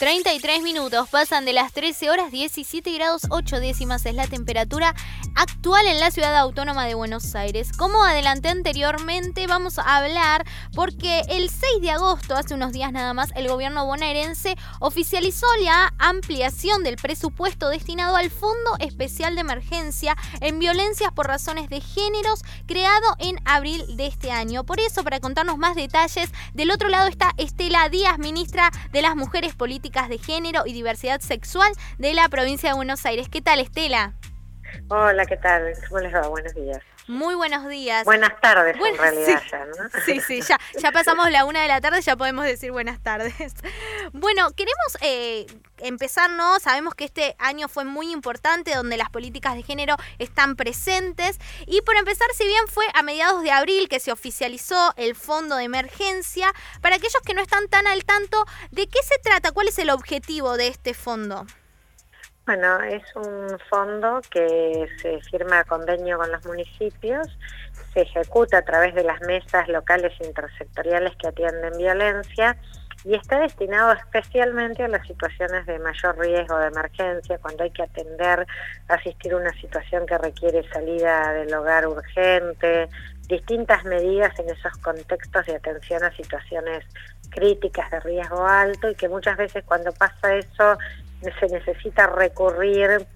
33 minutos, pasan de las 13 horas 17 grados 8 décimas es la temperatura actual en la ciudad autónoma de Buenos Aires. Como adelanté anteriormente, vamos a hablar porque el 6 de agosto, hace unos días nada más, el gobierno bonaerense oficializó la ampliación del presupuesto destinado al Fondo Especial de Emergencia en Violencias por Razones de Géneros, creado en abril de este año. Por eso, para contarnos más detalles, del otro lado está Estela Díaz, ministra de las Mujeres Políticas de Género y Diversidad Sexual de la provincia de Buenos Aires. ¿Qué tal, Estela? Hola, ¿qué tal? ¿Cómo les va? Buenos días. Muy buenos días. Buenas tardes, en realidad, ya, ¿no? Sí, sí, ya, ya pasamos la una de la tarde, ya podemos decir buenas tardes. Bueno, queremos eh, empezar, ¿no? Sabemos que este año fue muy importante, donde las políticas de género están presentes. Y por empezar, si bien fue a mediados de abril que se oficializó el fondo de emergencia, para aquellos que no están tan al tanto, ¿de qué se trata? ¿Cuál es el objetivo de este fondo? Bueno, es un fondo que se firma convenio con los municipios, se ejecuta a través de las mesas locales intersectoriales que atienden violencia y está destinado especialmente a las situaciones de mayor riesgo de emergencia, cuando hay que atender, asistir a una situación que requiere salida del hogar urgente, distintas medidas en esos contextos de atención a situaciones críticas de riesgo alto y que muchas veces cuando pasa eso se necesita recurrir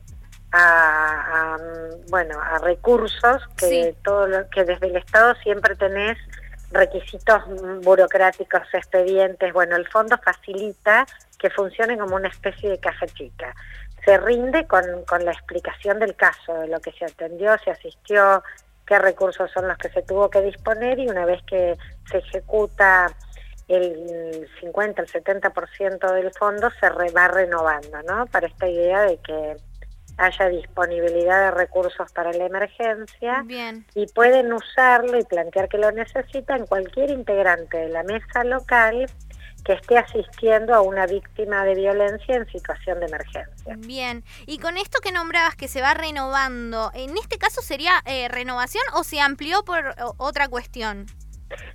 a, bueno a recursos que todo lo que desde el Estado siempre tenés requisitos burocráticos, expedientes. Bueno, el fondo facilita que funcione como una especie de caja chica. Se rinde con, con la explicación del caso, de lo que se atendió, se asistió, qué recursos son los que se tuvo que disponer y una vez que se ejecuta el 50, el 70% del fondo se va renovando, ¿no? Para esta idea de que haya disponibilidad de recursos para la emergencia Bien. y pueden usarlo y plantear que lo necesitan cualquier integrante de la mesa local que esté asistiendo a una víctima de violencia en situación de emergencia. Bien, y con esto que nombrabas que se va renovando, ¿en este caso sería eh, renovación o se amplió por otra cuestión?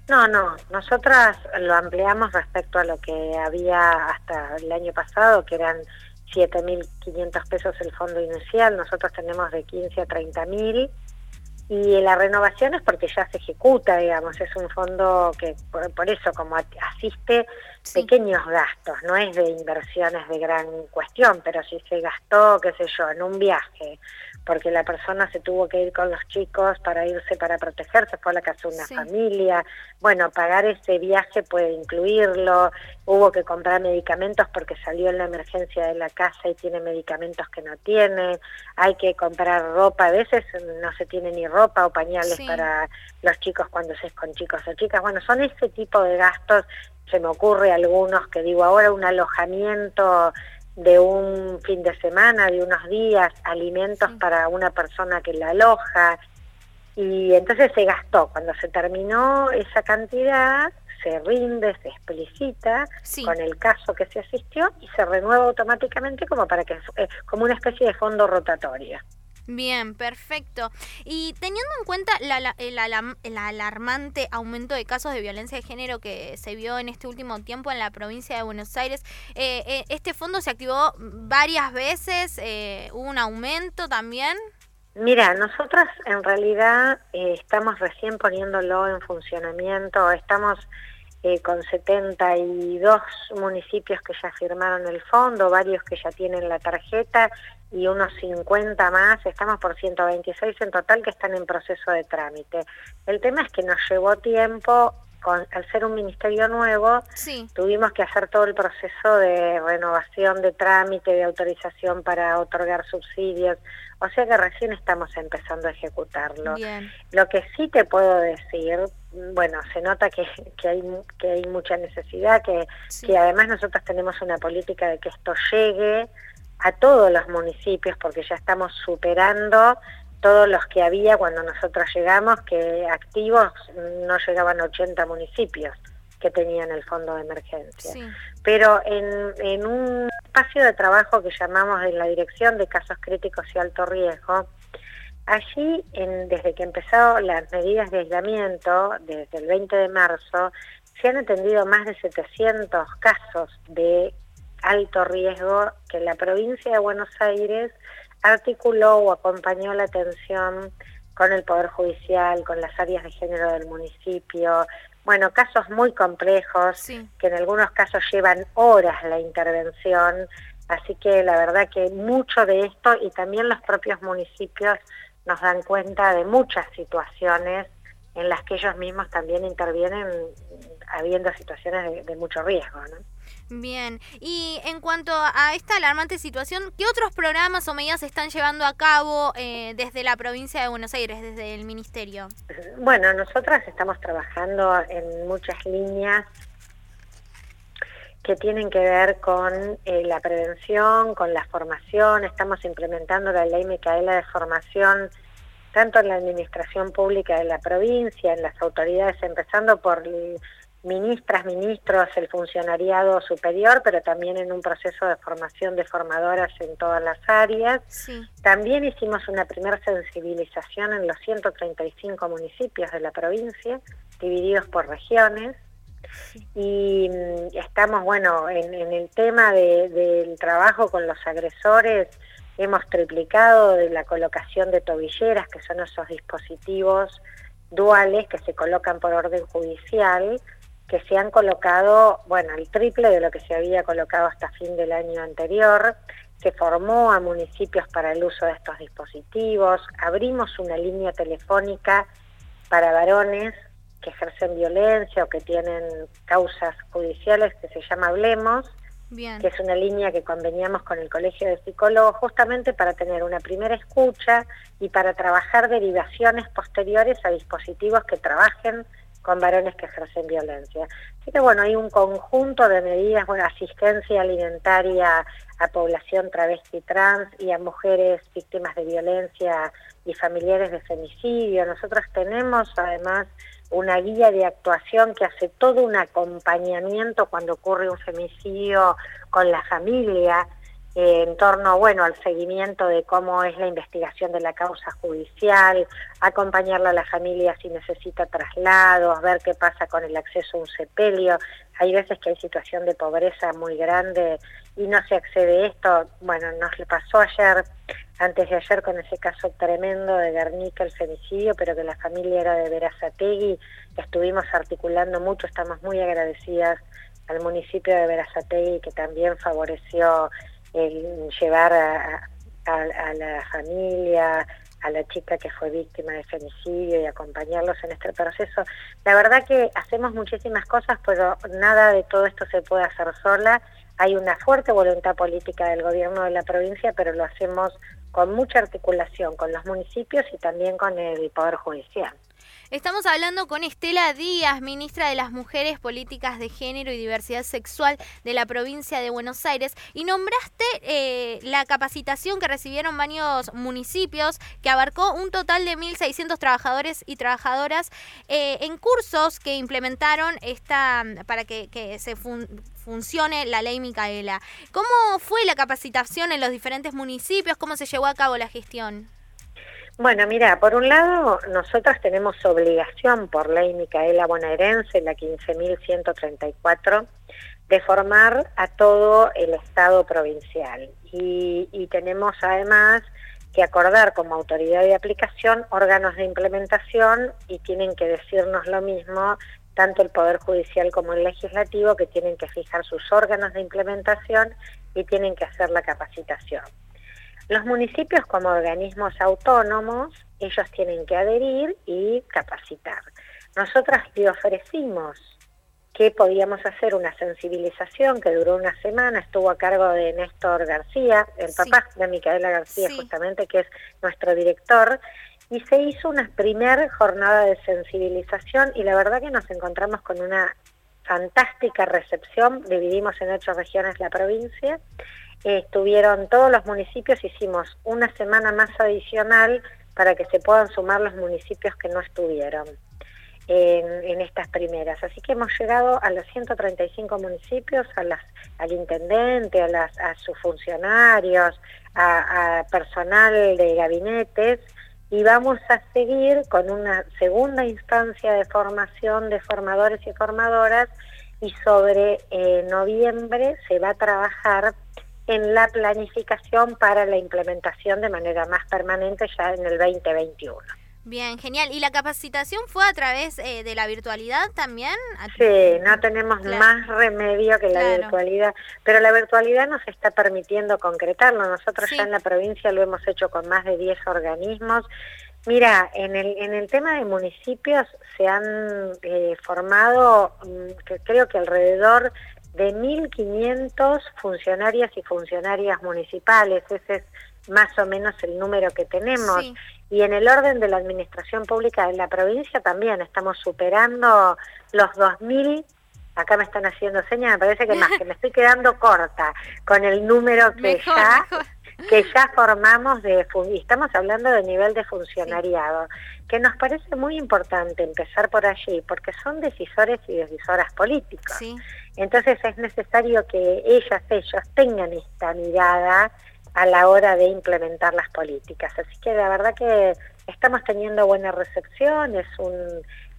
No, no, nosotras lo ampliamos respecto a lo que había hasta el año pasado, que eran 7.500 pesos el fondo inicial, nosotros tenemos de 15 a 30.000 y la renovación es porque ya se ejecuta, digamos, es un fondo que por, eso como asiste pequeños gastos, no es de inversiones de gran cuestión, pero si se gastó, qué sé yo, en un viaje, porque la persona se tuvo que ir con los chicos para irse para protegerse, fue a la casa de una familia, bueno, pagar ese viaje puede incluirlo, hubo que comprar medicamentos porque salió en la emergencia de la casa y tiene medicamentos que no tiene, hay que comprar ropa, a veces no se tiene ni ropa o pañales para los chicos cuando se es con chicos o chicas, bueno, son ese tipo de gastos, se me ocurre algunos que digo ahora un alojamiento de un fin de semana, de unos días, alimentos para una persona que la aloja. Y entonces se gastó. Cuando se terminó esa cantidad, se rinde, se explicita con el caso que se asistió y se renueva automáticamente como para que eh, como una especie de fondo rotatorio. Bien, perfecto. Y teniendo en cuenta el, alarmante aumento de casos de violencia de género que se vio en este último tiempo en la provincia de Buenos Aires, eh, eh, ¿este fondo se activó varias veces? Eh, ¿Hubo un aumento también? Mira, nosotros en realidad estamos recién poniéndolo en funcionamiento, estamos con 72 municipios que ya firmaron el fondo, varios que ya tienen la tarjeta y unos 50 más, estamos por 126 en total que están en proceso de trámite. El tema es que nos llevó tiempo, con, al ser un ministerio nuevo, tuvimos que hacer todo el proceso de renovación de trámite, de autorización para otorgar subsidios, o sea que recién estamos empezando a ejecutarlo. Lo que sí te puedo decir, bueno, se nota que, que, hay, que hay mucha necesidad, que, que además nosotros tenemos una política de que esto llegue a todos los municipios porque ya estamos superando todos los que había cuando nosotros llegamos, que activos no llegaban a 80 municipios que tenían el fondo de emergencia. Pero en, en un espacio de trabajo que llamamos en la Dirección de Casos Críticos y Alto Riesgo, allí, en, desde que empezó las medidas de aislamiento, desde el 20 de marzo, se han atendido más de 700 casos de alto riesgo que la provincia de Buenos Aires articuló o acompañó la atención con el Poder Judicial, con las áreas de género del municipio. Bueno, casos muy complejos, que en algunos casos llevan horas la intervención, así que la verdad que mucho de esto y también los propios municipios nos dan cuenta de muchas situaciones en las que ellos mismos también intervienen habiendo situaciones de, mucho riesgo. ¿no? Bien, y en cuanto a esta alarmante situación, ¿qué otros programas o medidas se están llevando a cabo eh, desde la provincia de Buenos Aires, desde el Ministerio? Bueno, nosotras estamos trabajando en muchas líneas que tienen que ver con eh, la prevención, con la formación, estamos implementando la ley Micaela de formación tanto en la administración pública de la provincia, en las autoridades, empezando por ministras, ministros, el funcionariado superior, pero también en un proceso de formación de formadoras en todas las áreas. También hicimos una primera sensibilización en los 135 municipios de la provincia, divididos por regiones. Y mm, estamos, bueno, en, el tema del trabajo con los agresores, hemos triplicado de la colocación de tobilleras, que son esos dispositivos duales que se colocan por orden judicial, que se han colocado, bueno, el triple de lo que se había colocado hasta fin del año anterior. Se formó a municipios para el uso de estos dispositivos. Abrimos una línea telefónica para varones que ejercen violencia o que tienen causas judiciales que se llama Hablemos, que es una línea que conveníamos con el Colegio de Psicólogos justamente para tener una primera escucha y para trabajar derivaciones posteriores a dispositivos que trabajen con varones que ejercen violencia. Así que bueno, hay un conjunto de medidas, bueno, asistencia alimentaria a población travesti trans y a mujeres víctimas de violencia y familiares de femicidio. Nosotros tenemos además una guía de actuación que hace todo un acompañamiento cuando ocurre un femicidio con la familia, eh, en torno bueno al seguimiento de cómo es la investigación de la causa judicial, acompañarla a la familia si necesita traslados, ver qué pasa con el acceso a un sepelio. Hay veces que hay situación de pobreza muy grande y no se accede a esto. Bueno, nos le pasó ayer, antes de ayer, con ese caso tremendo de Guernica, el femicidio, pero que la familia era de Verazategui. Estuvimos articulando mucho, estamos muy agradecidas al municipio de Verazategui que también favoreció el llevar a, la familia, a la chica que fue víctima de femicidio y acompañarlos en este proceso. La verdad que hacemos muchísimas cosas, pero nada de todo esto se puede hacer sola. Hay una fuerte voluntad política del gobierno de la provincia, pero lo hacemos con mucha articulación con los municipios y también con el Poder Judicial. Estamos hablando con Estela Díaz, ministra de las Mujeres, Políticas de Género y Diversidad Sexual de la provincia de Buenos Aires. Y nombraste eh, la capacitación que recibieron varios municipios, que abarcó un total de 1.600 trabajadores y trabajadoras eh, en cursos que implementaron esta para que, se funcione la ley Micaela. ¿Cómo fue la capacitación en los diferentes municipios? ¿Cómo se llevó a cabo la gestión? Bueno, mira, por un lado, nosotras tenemos obligación por ley Micaela bonaerense, la 15.134, de formar a todo el Estado provincial. Y, tenemos además que acordar como autoridad de aplicación órganos de implementación y tienen que decirnos lo mismo tanto el Poder Judicial como el Legislativo, que tienen que fijar sus órganos de implementación y tienen que hacer la capacitación. Los municipios como organismos autónomos, ellos tienen que adherir y capacitar. Nosotras le ofrecimos que podíamos hacer una sensibilización que duró una semana, estuvo a cargo de Néstor García, el papá de Micaela García justamente, que es nuestro director, y se hizo una primera jornada de sensibilización y la verdad que nos encontramos con una fantástica recepción, dividimos en ocho regiones la provincia, estuvieron todos los municipios, hicimos una semana más adicional para que se puedan sumar los municipios que no estuvieron en, estas primeras. Así que hemos llegado a los 135 municipios, a las, al intendente, a, las, a sus funcionarios, a personal de gabinetes, y vamos a seguir con una segunda instancia de formación de formadores y formadoras y sobre eh, noviembre se va a trabajar en la planificación para la implementación de manera más permanente ya en el 2021. Bien, genial. ¿Y la capacitación fue a través eh, de la virtualidad también? Sí, no tenemos más remedio que la virtualidad, pero la virtualidad nos está permitiendo concretarlo. Nosotros ya en la provincia lo hemos hecho con más de 10 organismos. Mira, en el, en el tema de municipios se han eh, formado, mm, que creo que alrededor de 1.500 funcionarias y funcionarias municipales. Ese es más o menos el número que tenemos. Y en el orden de la administración pública de la provincia también estamos superando los 2.000. Acá me están haciendo señas, me parece que más, que me estoy quedando corta con el número que ya que ya formamos de y estamos hablando de nivel de funcionariado, que nos parece muy importante empezar por allí, porque son decisores y decisoras políticos. Entonces es necesario que ellas, ellos tengan esta mirada a la hora de implementar las políticas. Así que la verdad que estamos teniendo buena recepción, es un,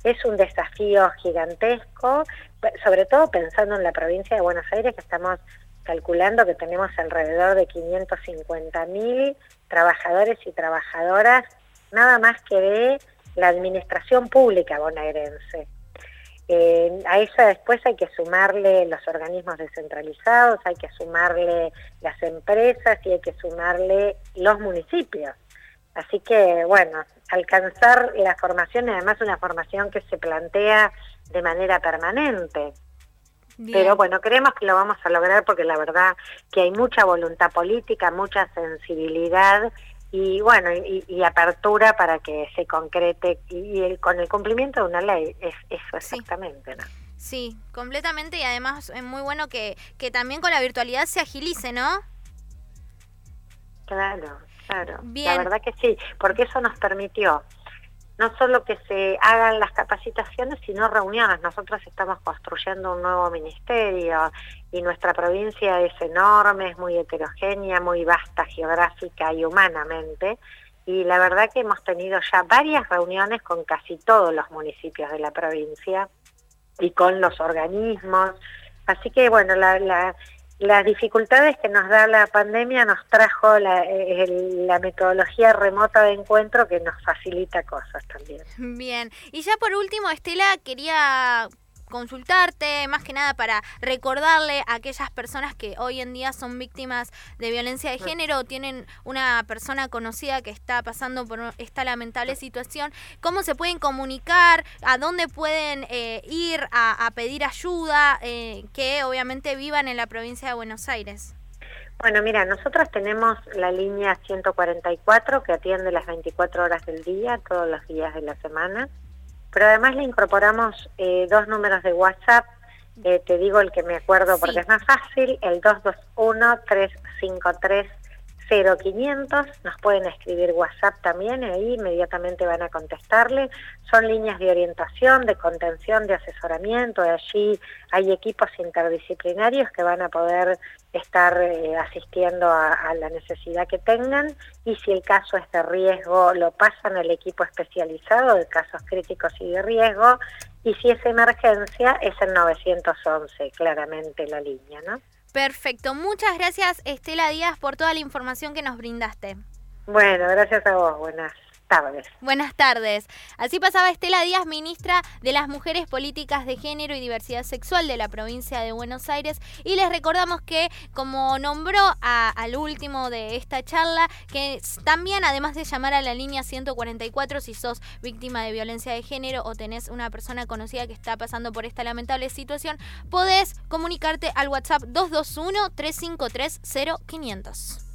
es un desafío gigantesco, sobre todo pensando en la provincia de Buenos Aires, que estamos calculando que tenemos alrededor de 550 mil trabajadores y trabajadoras, nada más que de la administración pública bonaerense. Eh, a eso después hay que sumarle los organismos descentralizados, hay que sumarle las empresas y hay que sumarle los municipios. Así que, bueno, alcanzar la formación, además una formación que se plantea de manera permanente. Pero bueno, creemos que lo vamos a lograr porque la verdad que hay mucha voluntad política, mucha sensibilidad y bueno, y, apertura para que se concrete y, el, con el cumplimiento de una ley, es eso exactamente, ¿no? Sí, completamente y además es muy bueno que, que también con la virtualidad se agilice, ¿no? Claro, claro. La verdad que sí, porque eso nos permitió no solo que se hagan las capacitaciones, sino reuniones. Nosotros estamos construyendo un nuevo ministerio y nuestra provincia es enorme, es muy heterogénea, muy vasta geográfica y humanamente. Y la verdad que hemos tenido ya varias reuniones con casi todos los municipios de la provincia y con los organismos. Así que bueno, la, las dificultades que nos da la pandemia nos trajo la, la, metodología remota de encuentro que nos facilita cosas también. Bien, y ya por último, Estela, quería consultarte, más que nada para recordarle a aquellas personas que hoy en día son víctimas de violencia de género o tienen una persona conocida que está pasando por esta lamentable situación, cómo se pueden comunicar, a dónde pueden eh, ir a, pedir ayuda, eh, que obviamente vivan en la provincia de Buenos Aires. Bueno, mira, nosotros tenemos la línea 144 que atiende las 24 horas del día, todos los días de la semana. Pero además le incorporamos eh, dos números de WhatsApp, eh, te digo el que me acuerdo porque es más fácil, el 221-353 0500, nos pueden escribir WhatsApp también, ahí inmediatamente van a contestarle. Son líneas de orientación, de contención, de asesoramiento, allí hay equipos interdisciplinarios que van a poder estar eh, asistiendo a, la necesidad que tengan y si el caso es de riesgo lo pasan al equipo especializado de casos críticos y de riesgo y si es emergencia es el 911 claramente la línea, ¿no? Perfecto. Muchas gracias, Estela Díaz, por toda la información que nos brindaste. Bueno, gracias a vos. Buenas Buenas tardes. Así pasaba Estela Díaz, ministra de las Mujeres, Políticas de Género y Diversidad Sexual de la provincia de Buenos Aires. Y les recordamos que, como nombró al último de esta charla, que también, además de llamar a la línea 144, si sos víctima de violencia de género o tenés una persona conocida que está pasando por esta lamentable situación, podés comunicarte al WhatsApp 221 353 0500.